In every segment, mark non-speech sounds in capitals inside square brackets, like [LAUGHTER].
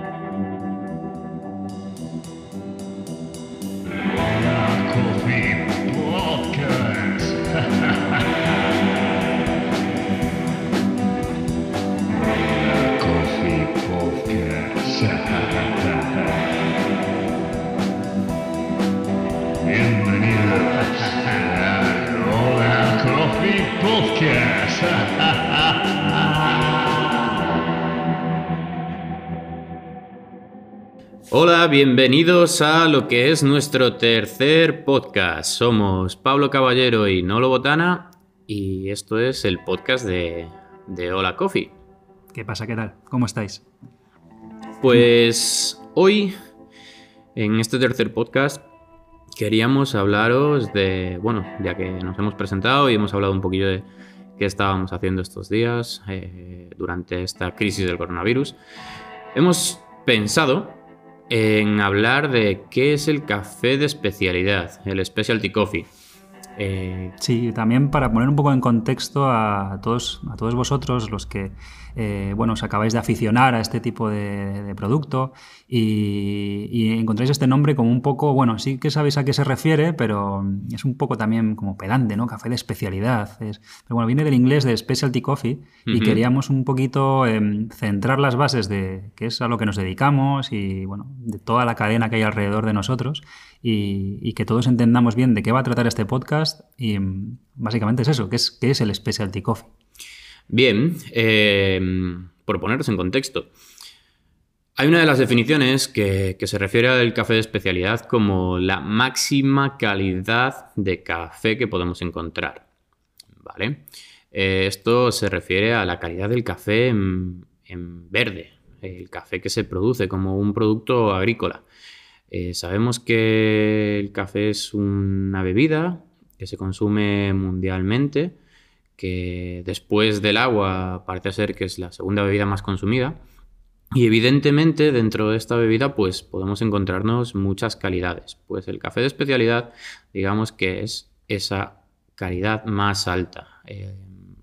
Coffee Hola, bienvenidos a lo que es nuestro tercer podcast. Somos Pablo Caballero y Nolo Botana y esto es el podcast de, de Hola Coffee. ¿Qué pasa? ¿Qué tal? ¿Cómo estáis? Pues hoy, en este tercer podcast, queríamos hablaros de, bueno, ya que nos hemos presentado y hemos hablado un poquillo de qué estábamos haciendo estos días eh, durante esta crisis del coronavirus, hemos pensado en hablar de qué es el café de especialidad, el specialty coffee. Eh, Sí, también para poner un poco en contexto a todos, a todos vosotros, los que eh, bueno, os acabáis de aficionar a este tipo de, de producto y, y encontráis este nombre como un poco, bueno, sí que sabéis a qué se refiere, pero es un poco también como pedante, ¿no? Café de especialidad. Es- pero bueno, viene del inglés de specialty coffee y queríamos un poquito em, centrar las bases de qué es a lo que nos dedicamos y, bueno, de toda la cadena que hay alrededor de nosotros y, y que todos entendamos bien de qué va a tratar este podcast y em, básicamente es eso, qué es, qué es el specialty coffee. Bien, eh, por poneros en contexto. Hay una de las definiciones que, se refiere al café de especialidad como la máxima calidad de café que podemos encontrar. ¿Vale? Eh, esto se refiere a la calidad del café en, en verde, el café que se produce como un producto agrícola. Eh, sabemos que el café es una bebida que se consume mundialmente, que después del agua parece ser que es la segunda bebida más consumida. Y evidentemente dentro de esta bebida pues podemos encontrarnos muchas calidades. Pues el café de especialidad digamos que es esa calidad más alta. Eh,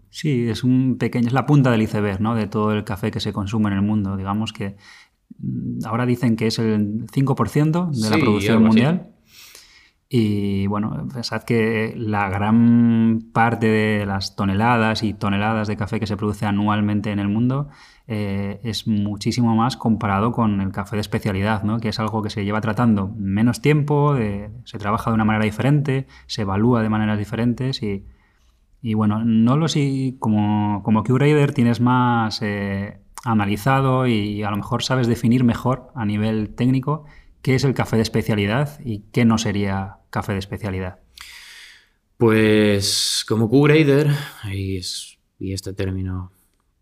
Sí, es un pequeño, es la punta del iceberg, ¿no? De todo el café que se consume en el mundo. Digamos que mm, ahora dicen que es el 5% de la producción así. Y bueno, pensad que la gran parte de las toneladas y toneladas de café que se produce anualmente en el mundo eh, es muchísimo más comparado con el café de especialidad, ¿no? que es algo que se lleva tratando menos tiempo, se trabaja de una manera diferente, se evalúa de maneras diferentes y, y bueno, no lo sé, como, como Q-Grader tienes más eh, analizado y a lo mejor sabes definir mejor a nivel técnico qué es el café de especialidad y qué no sería café de especialidad. Pues como Q-Grader, y, es- y este término,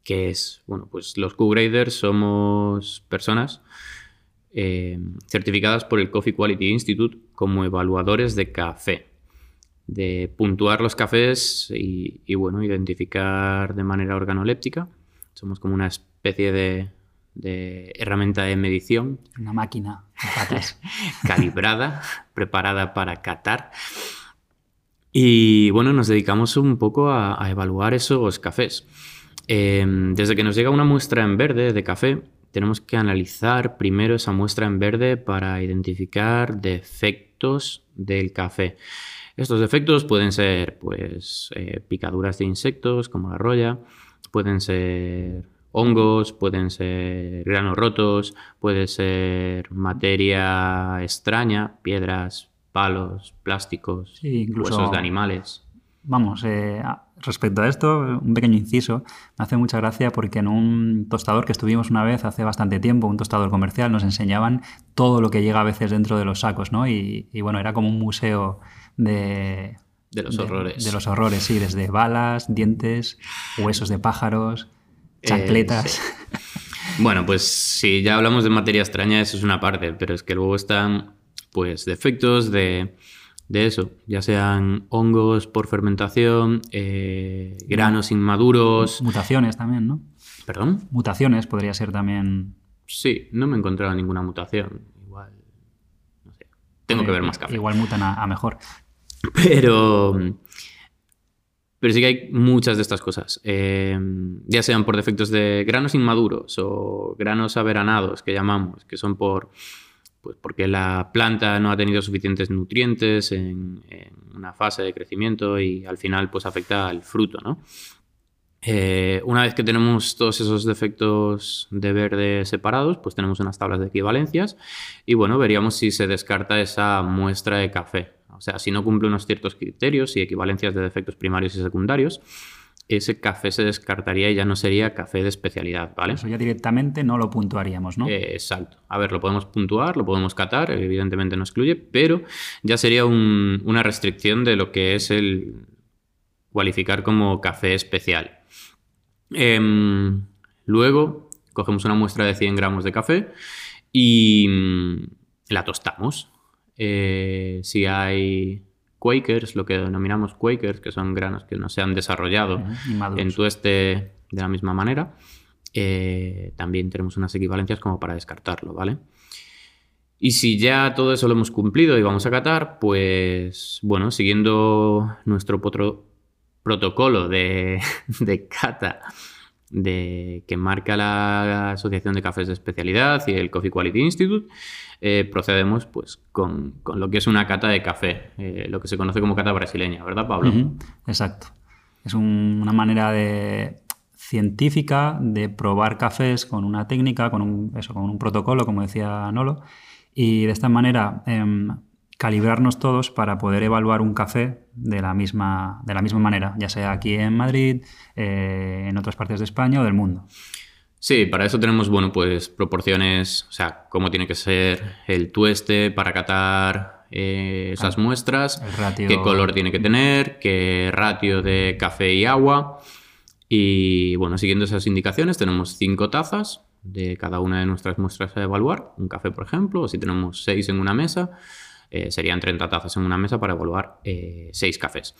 ¿qué es? Bueno, pues los Q-Graders somos personas eh, certificadas por el Coffee Quality Institute como evaluadores de café, de puntuar los cafés y, y, bueno, identificar de manera organoléptica. Somos como una especie de, de herramienta de medición Una máquina [LAUGHS] calibrada, preparada para catar. Y bueno, nos dedicamos un poco a, evaluar esos cafés. Eh, desde que nos llega una muestra en verde de café, tenemos que analizar primero esa muestra en verde para identificar defectos del café. Estos defectos pueden ser pues, eh, picaduras de insectos como la roya, pueden ser hongos, pueden ser granos rotos, puede ser materia extraña, piedras, palos, plásticos, Sí, incluso- huesos de animales. Vamos, eh, respecto a esto, un pequeño inciso. Me hace mucha gracia porque en un tostador que estuvimos una vez hace bastante tiempo, un tostador comercial, nos enseñaban todo lo que llega a veces dentro de los sacos, ¿no? Y, y bueno, era como un museo de... De los horrores. De los horrores, sí, desde balas, dientes, huesos de pájaros, Eh, chancletas. sí. Bueno, pues si ya hablamos de materia extraña, eso es una parte, pero es que luego están, pues, defectos de, de eso, ya sean hongos por fermentación, eh, granos inmaduros. Mutaciones también, ¿no? ¿Perdón? Mutaciones podría ser también... Sí, no me he encontrado ninguna mutación. Igual, no sé. Tengo que ver más café. Igual mutan a, a mejor. Pero, Pero sí que hay muchas de estas cosas, eh, ya sean por defectos de granos inmaduros o granos averanados, que llamamos, que son por, pues porque la planta no ha tenido suficientes nutrientes en, una fase de crecimiento y al final pues afecta al fruto, ¿no? Eh, una vez que tenemos todos esos defectos de verde separados, pues tenemos unas tablas de equivalencias y bueno, veríamos si se descarta esa muestra de café. O sea, si no cumple unos ciertos criterios y equivalencias de defectos primarios y secundarios, ese café se descartaría y ya no sería café de especialidad, ¿vale? Eso ya directamente no lo puntuaríamos, ¿no? Eh, exacto. A ver, lo podemos puntuar, lo podemos catar, evidentemente no excluye, pero ya sería un- una restricción de lo que es el cualificar como café especial. Em, luego cogemos una muestra de 100 gramos de café y mm, la tostamos. Eh, si hay Quakers, lo que denominamos Quakers, que son granos que no se han desarrollado inmaduros. en tueste de la misma manera, eh, también tenemos unas equivalencias como para descartarlo, ¿vale? Y si ya todo eso lo hemos cumplido y vamos a catar, pues bueno, siguiendo nuestro potro- protocolo de, [LAUGHS] de cata de, que marca la Asociación de Cafés de Especialidad y el Coffee Quality Institute, eh, procedemos pues con, con lo que es una cata de café, eh, lo que se conoce como cata brasileña, ¿verdad, Pablo? Exacto. Es un- una manera de, científica de probar cafés con una técnica, con un, eso, con un protocolo, como decía Nolo, y de esta manera em, calibrarnos todos para poder evaluar un café de la misma, de la misma manera, ya sea aquí en Madrid, eh, en otras partes de España o del mundo. Sí, para eso tenemos, bueno, pues proporciones, o sea, cómo tiene que ser el tueste para catar eh, esas muestras, ratio- qué color tiene que tener, qué ratio de café y agua. Y bueno, siguiendo esas indicaciones, tenemos cinco tazas de cada una de nuestras muestras a evaluar. Un café, por ejemplo, o si tenemos seis en una mesa, eh, serían 30 tazas en una mesa para evaluar eh, seis cafés.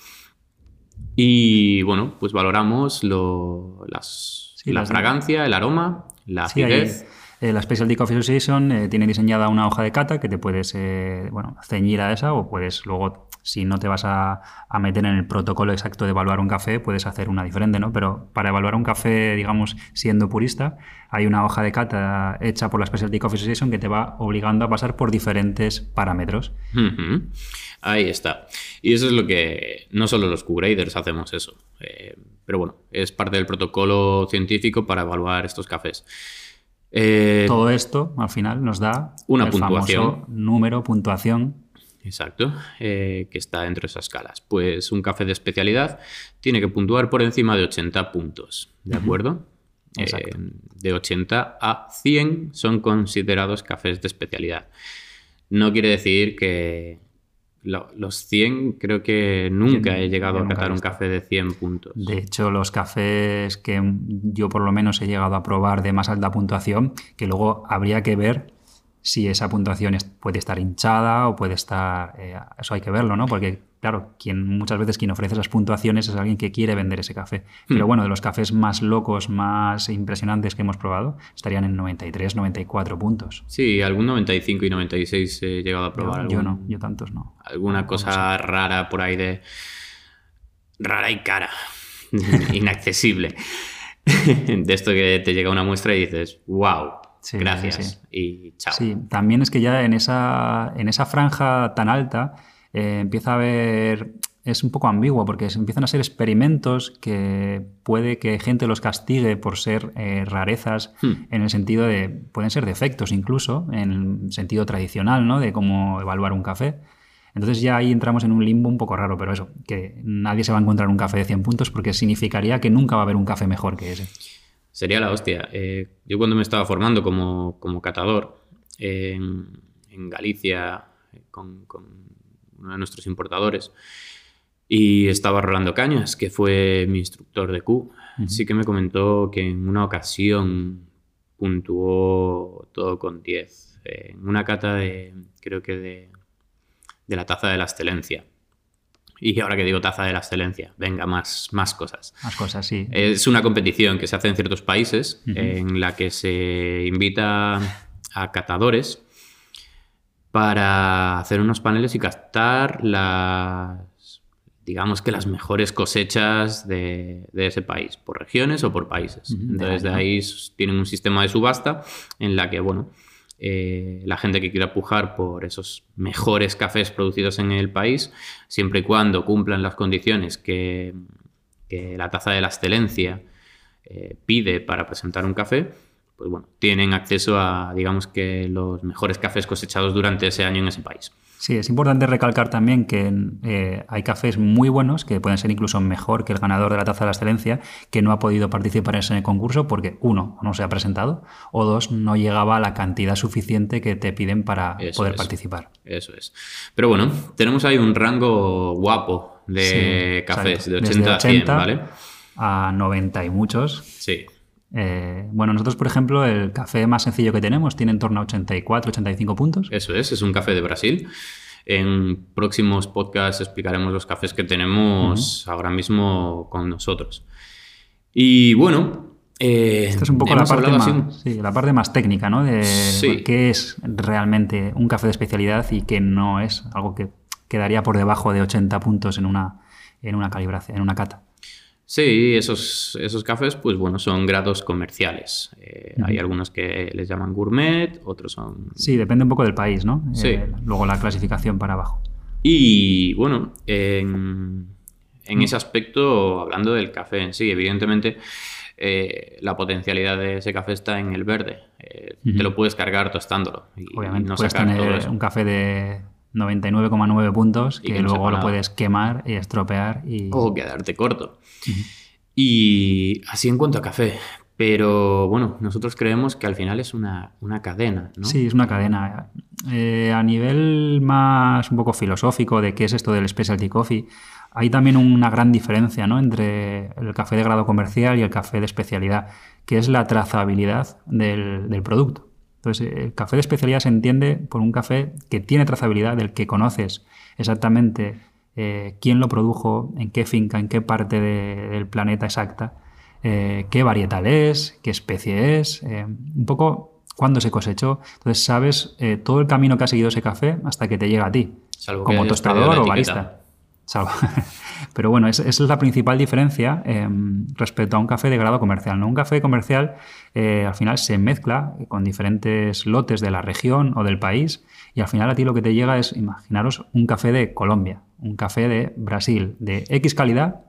Y bueno, pues valoramos lo- las, Sí, la las- fragancia, el aroma, la Sí, acidez. Eh, la Specialty Coffee Association eh, tiene diseñada una hoja de cata que te puedes eh, bueno, ceñir a esa o puedes luego, si no te vas a, meter en el protocolo exacto de evaluar un café, puedes hacer una diferente, ¿no? Pero para evaluar un café, digamos, siendo purista, hay una hoja de cata hecha por la Specialty Coffee Association que te va obligando a pasar por diferentes parámetros. Ahí está. Y eso es lo que no solo los Q-graders hacemos eso. pero bueno, es parte del protocolo científico para evaluar estos cafés. Eh, Todo esto, al final, nos da Una el puntuación. famoso número, puntuación. Exacto, eh, que está dentro de esas escalas. Pues un café de especialidad tiene que puntuar por encima de 80 puntos, ¿de acuerdo? Exacto. Eh, de 80 a 100 son considerados cafés de especialidad. No quiere decir que lo- los 100, creo que nunca he llegado a catar un café de 100 puntos. De hecho, los cafés que yo por lo menos he llegado a probar de más alta puntuación, que luego habría que ver si esa puntuación puede estar hinchada o puede estar... eh, eso hay que verlo, ¿no? Porque, claro, quien muchas veces quien ofrece esas puntuaciones es alguien que quiere vender ese café. Pero bueno, de los cafés más locos, más impresionantes que hemos probado, estarían en 93, 94 puntos. Sí, algún 95 y 96 he llegado a probar. Yo, yo no, yo tantos no. alguna No, cosa rara por ahí de rara y cara, [LAUGHS] inaccesible. de esto que te llega una muestra y dices, wow, Sí, gracias sí. y chao. Sí, también es que ya en esa, en esa franja tan alta eh, empieza a haber. Es un poco ambiguo porque empiezan a ser experimentos que puede que gente los castigue por ser eh, rarezas Hmm. en el sentido de. pueden ser defectos incluso, en el sentido tradicional, ¿no? De cómo evaluar un café. Entonces ya ahí entramos en un limbo un poco raro, pero eso, que nadie se va a encontrar un café de 100 puntos porque significaría que nunca va a haber un café mejor que ese. Sería la hostia. Eh, yo cuando me estaba formando como, como catador en, en Galicia con, con uno de nuestros importadores y estaba Rolando Cañas, que fue mi instructor de Q, sí que me comentó que en una ocasión puntuó todo con 10. eh, en una cata de, creo que de, de la taza de la excelencia. Y ahora que digo taza de la excelencia, venga, más, más cosas. Más cosas, sí. Es una competición que se hace en ciertos países en la que se invita a catadores para hacer unos paneles y captar las, digamos que las mejores cosechas de, de ese país, por regiones o por países. Entonces de ahí tienen un sistema de subasta en la que, bueno, eh, la gente que quiera pujar por esos mejores cafés producidos en el país, siempre y cuando cumplan las condiciones que, que la taza de la excelencia eh, pide para presentar un café, pues bueno, tienen acceso a, digamos que, los mejores cafés cosechados durante ese año en ese país. Sí, es importante recalcar también que eh, hay cafés muy buenos, que pueden ser incluso mejor que el ganador de la taza de la excelencia, que no ha podido participar en ese concurso porque, uno, no se ha presentado, o dos, no llegaba a la cantidad suficiente que te piden para Eso poder es. participar. Eso es. Pero bueno, tenemos ahí un rango guapo de Sí, cafés, exacto. de Desde 80 a 100, ¿vale? A 90 y muchos. Sí. Eh, bueno, nosotros, por ejemplo, el café más sencillo que tenemos tiene en torno a 84, 85 puntos. Eso es, es un café de Brasil. En próximos podcasts explicaremos los cafés que tenemos ahora mismo con nosotros. Y bueno, eh, Esta es un poco la parte, más, un- sí, la parte más técnica, ¿no? De Sí. qué es realmente un café de especialidad y qué no es, algo que quedaría por debajo de 80 puntos en una, en una calibración, en una cata. Sí, esos, esos cafés, pues bueno, son grados comerciales. Eh, Hay algunos que les llaman gourmet, otros son... Sí, depende un poco del país, ¿no? Sí. Eh, luego la clasificación para abajo. Y bueno, en, en ese aspecto, hablando del café en sí, evidentemente eh, la potencialidad de ese café está en el verde. Eh, Te lo puedes cargar tostándolo y, Obviamente, y no puedes sacar todo tener eso. un café de 99,9 puntos que que no luego lo puedes quemar y estropear y... O quedarte corto. Y así en cuanto a café. Pero bueno, nosotros creemos que al final es una, una cadena, ¿no? Sí, es una cadena. Eh, a nivel más un poco filosófico de qué es esto del specialty coffee, hay también una gran diferencia ¿no? entre el café de grado comercial y el café de especialidad, que es la trazabilidad del, del producto. Entonces, el café de especialidad se entiende por un café que tiene trazabilidad, del que conoces exactamente eh, quién lo produjo, en qué finca, en qué parte de- del planeta exacta, eh, qué varietal es, qué especie es, eh, un poco cuándo se cosechó. Entonces sabes eh, todo el camino que ha seguido ese café hasta que te llega a ti, Salvo como tostador o barista. Salvo- [LAUGHS] Pero bueno, es- esa es la principal diferencia eh, respecto a un café de grado comercial. ¿no? Un café comercial eh, al final se mezcla con diferentes lotes de la región o del país y al final a ti lo que te llega es, imaginaros, un café de Colombia, un café de Brasil, de X calidad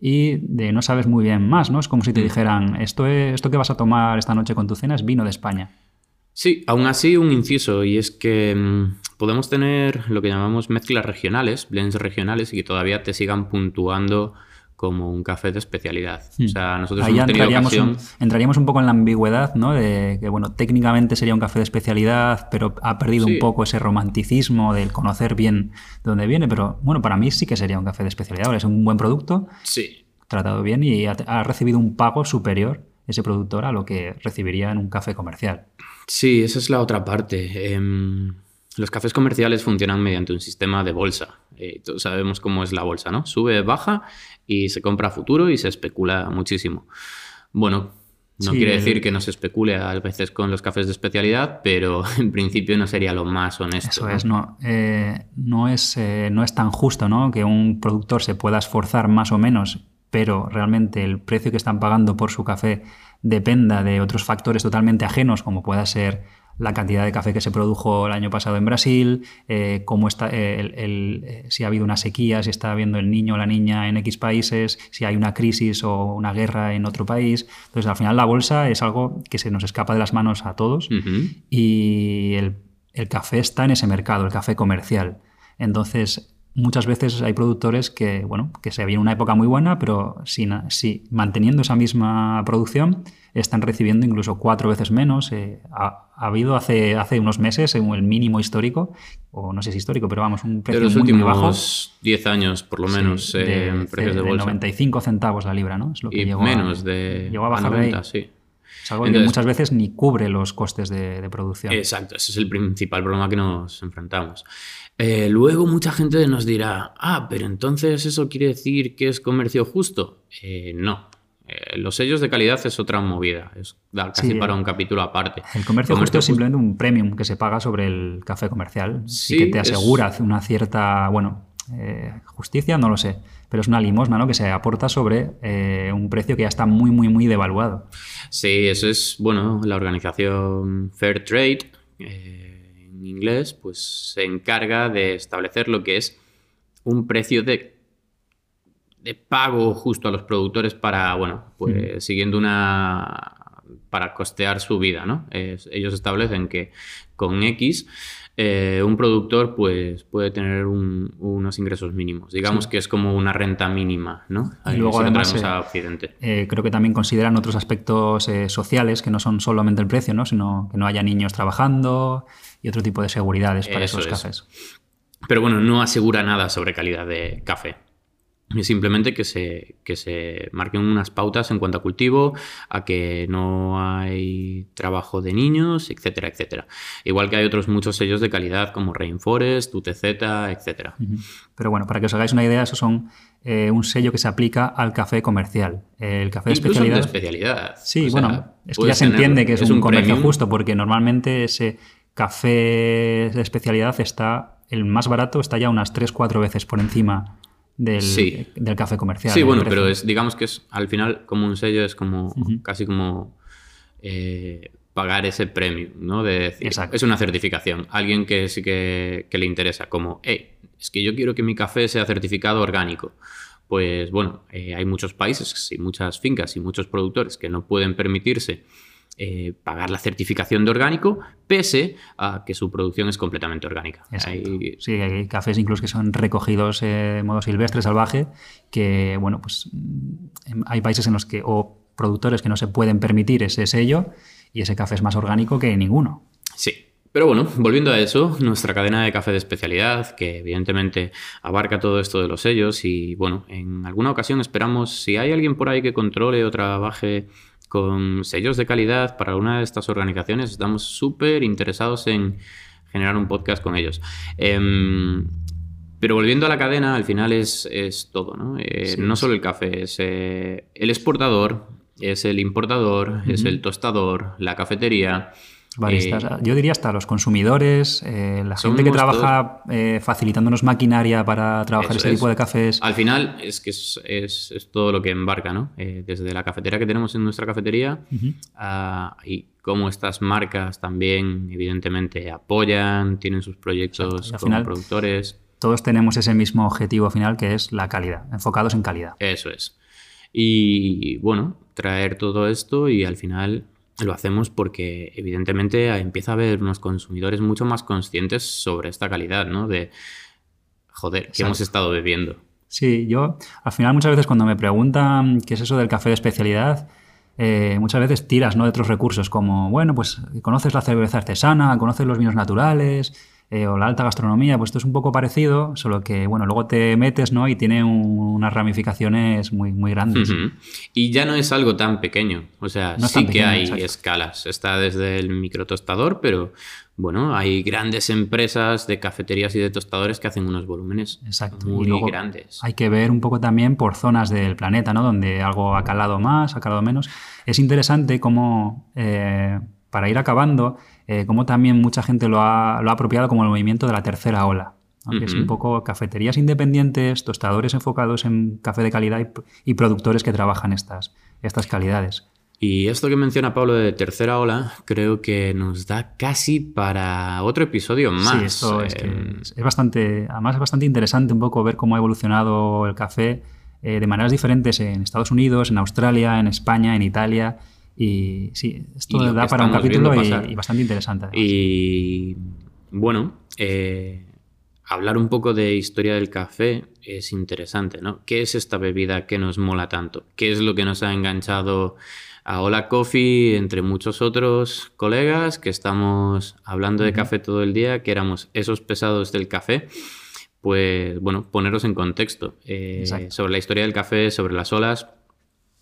y de no sabes muy bien más, ¿no? Es como si te dijeran, esto, es, esto que vas a tomar esta noche con tu cena es vino de España. Sí, aún así un inciso, y es que mm, podemos tener lo que llamamos mezclas regionales, blends regionales, y que todavía te sigan puntuando como un café de especialidad. O sea, nosotros Hmm. Ahí ya hemos tenido entraríamos ocasión... un, entraríamos un poco en la ambigüedad, ¿no? De que, bueno, técnicamente sería un café de especialidad, pero ha perdido Sí. un poco ese romanticismo del conocer bien de dónde viene. Pero bueno, para mí sí que sería un café de especialidad. Ahora, Es un buen producto, Sí, tratado bien y ha, ha recibido un pago superior ese productor a lo que recibiría en un café comercial. Sí, esa es la otra parte. Em, los cafés comerciales funcionan mediante un sistema de bolsa. Eh, todos sabemos cómo es la bolsa, ¿no? Sube, baja y se compra a futuro y se especula muchísimo. Bueno, no Sí, quiere decir que no se especule a veces con los cafés de especialidad, pero [LAUGHS] en principio no sería lo más honesto. Eso es, no, eh, no, es, eh, no es tan justo ¿no? que un productor se pueda esforzar más o menos, pero realmente el precio que están pagando por su café dependa de otros factores totalmente ajenos, como pueda ser la cantidad de café que se produjo el año pasado en Brasil, eh, cómo está, eh, el- el- eh, si ha habido una sequía, si está habiendo el niño o la niña en X países, si hay una crisis o una guerra en otro país. Entonces, al final la bolsa es algo que se nos escapa de las manos a todos y el, el café está en ese mercado, el café comercial. Entonces, muchas veces hay productores que, bueno, que se viene una época muy buena, pero sin, si, manteniendo esa misma producción, están recibiendo incluso cuatro veces menos. Eh, ha, ha habido hace, hace unos meses el mínimo histórico, o no sé si histórico, pero vamos, un De precio los muy, muy bajo. últimos 10 años, por lo menos, Sí, eh, de, en precios de, de bolsa. 95 centavos la libra, ¿no? Es lo que y llegó a- menos de llegó a bajar de 90, ahí. sí. Es algo que muchas veces ni cubre los costes de, de producción. Exacto, ese es el principal problema que nos enfrentamos. Eh, luego mucha gente nos dirá, ah, pero entonces eso quiere decir que es comercio justo. Eh, no. Eh, los sellos de calidad es otra movida, es casi Sí, para un capítulo aparte. El comercio justo es simplemente un premium que se paga sobre el café comercial Sí, y que te es- asegura una cierta, bueno, eh, justicia, no lo sé, pero es una limosna ¿no? que se aporta sobre eh, un precio que ya está muy, muy, muy devaluado. Sí, eso es, bueno, la organización Fair Trade, eh, en inglés, pues se encarga de establecer lo que es un precio de, de pago justo a los productores para, bueno, pues siguiendo una para costear su vida, ¿no? Ellos establecen que con X eh, un productor pues puede tener un- unos ingresos mínimos. Digamos Sí. que es como una renta mínima, ¿no? Y Ahí luego si lo además, eh, a Occidente. Eh, creo que también consideran otros aspectos eh, sociales que no son solamente el precio, ¿no? sino que no haya niños trabajando y otro tipo de seguridades para Eso esos es. cafés. Pero bueno, no asegura nada sobre calidad de café. Es simplemente que se, que se marquen unas pautas en cuanto a cultivo, a que no hay trabajo de niños, etcétera, etcétera. Igual que hay otros muchos sellos de calidad como Rainforest, UTZ, etcétera. Pero bueno, para que os hagáis una idea, eso son eh, un sello que se aplica al café comercial. El café de Incluso de especialidad. especialidad. Sí, O sea, bueno, esto ya se entiende que es, un, comercio premium. justo, porque normalmente ese café de especialidad está, el más barato está ya unas 3-4 veces por encima del, Sí. del café comercial. Sí, en bueno, precio. pero es, digamos que es al final como un sello, es como casi como eh, pagar ese premio, ¿no? De decir, Exacto. es una certificación. Alguien que sí que, que le interesa, como, hey, es que yo quiero que mi café sea certificado orgánico. Pues bueno, eh, hay muchos países y muchas fincas y muchos productores que no pueden permitirse eh, pagar la certificación de orgánico, pese a que su producción es completamente orgánica. Hay- Sí, hay cafés incluso que son recogidos eh, de modo silvestre, salvaje, que, bueno, pues mm, hay países en los que, o productores que no se pueden permitir ese sello, y ese café es más orgánico que ninguno. Sí. Pero bueno, volviendo a eso, nuestra cadena de café de especialidad, que evidentemente abarca todo esto de los sellos y bueno, en alguna ocasión esperamos, si hay alguien por ahí que controle o trabaje con sellos de calidad para una de estas organizaciones, estamos súper interesados en generar un podcast con ellos. Em, pero volviendo a la cadena, al final es, es todo, ¿no? Eh, Sí, no solo el café, es eh, el exportador, es el importador, es el tostador, la cafetería. Baristas, eh, yo diría hasta los consumidores, eh, la gente que trabaja eh, facilitándonos maquinaria para trabajar ese es. tipo de cafés. Al final es que es, es- es todo lo que embarca, ¿no? Desde la cafetera que tenemos en nuestra cafetería ah, y cómo estas marcas también, evidentemente, apoyan, tienen sus proyectos como final- productores. Todos tenemos ese mismo objetivo final que es la calidad, enfocados en calidad. Eso es. Y bueno, traer todo esto y al final lo hacemos porque evidentemente empieza a haber unos consumidores mucho más conscientes sobre esta calidad, ¿no? De, joder, ¿qué hemos estado bebiendo? Sí, yo al final muchas veces cuando me preguntan qué es eso del café de especialidad, eh, muchas veces tiras ¿no? de otros recursos como, bueno, pues conoces la cerveza artesana, conoces los vinos naturales eh, o la alta gastronomía, pues esto es un poco parecido, solo que, bueno, luego te metes ¿no? y tiene un- unas ramificaciones muy, muy grandes. Y ya no es algo tan pequeño. O sea, No sí que hay exacto. escalas. Está desde el microtostador, pero bueno, hay grandes empresas de cafeterías y de tostadores que hacen unos volúmenes Exacto. muy y luego grandes. hay que ver un poco también por zonas del planeta, ¿no? Donde algo ha calado más, ha calado menos. Es interesante cómo, eh, para ir acabando, eh, cómo también mucha gente lo ha, lo ha apropiado como el movimiento de la tercera ola. ¿no? Que es un poco cafeterías independientes, tostadores enfocados en café de calidad y, y productores que trabajan estas, estas calidades. Y esto que menciona Pablo de tercera ola, creo que nos da casi para otro episodio más. Sí, esto es, que Eh, es bastante, además es bastante interesante un poco ver cómo ha evolucionado el café eh, de maneras diferentes en Estados Unidos, en Australia, en España, en Italia. Y sí, esto Y da para un capítulo y, bastante interesante. además. Y bueno, eh, hablar un poco de historia del café es interesante, ¿no? ¿Qué es esta bebida que nos mola tanto? ¿Qué es lo que nos ha enganchado a Hola Coffee, entre muchos otros colegas que estamos hablando de café todo el día, que éramos esos pesados del café? Pues bueno, poneros en contexto eh, sobre la historia del café, sobre las olas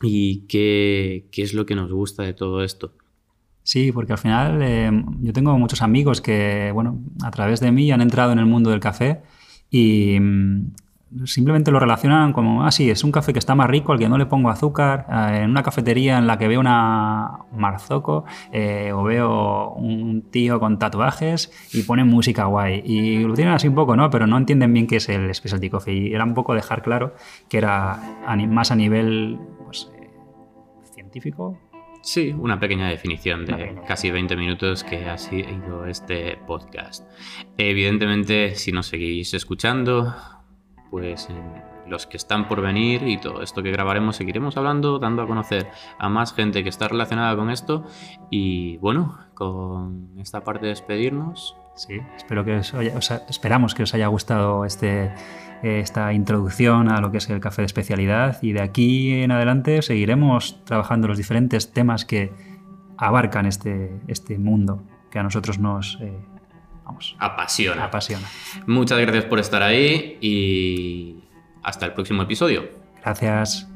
y qué, qué es lo que nos gusta de todo esto. Sí, porque al final eh, yo tengo muchos amigos que, bueno, a través de mí han entrado en el mundo del café y mm, simplemente lo relacionan como, ah, sí, es un café que está más rico, al que no le pongo azúcar, eh, en una cafetería en la que veo una marzoco eh, o veo un tío con tatuajes y ponen música guay. Y lo tienen así un poco, ¿no? Pero no entienden bien qué es el specialty coffee. Y era un poco dejar claro que era más a nivel pues, eh, científico, Sí, una pequeña definición de casi 20 minutos que ha sido este podcast. Evidentemente, si nos seguís escuchando, pues los que están por venir y todo esto que grabaremos seguiremos hablando, dando a conocer a más gente que está relacionada con esto. Y bueno, con esta parte de despedirnos. Sí, espero que os esperamos que os haya gustado este esta introducción a lo que es el café de especialidad y de aquí en adelante seguiremos trabajando los diferentes temas que abarcan este, este mundo que a nosotros nos eh, apasiona. apasiona. Muchas gracias por estar ahí y hasta el próximo episodio. Gracias.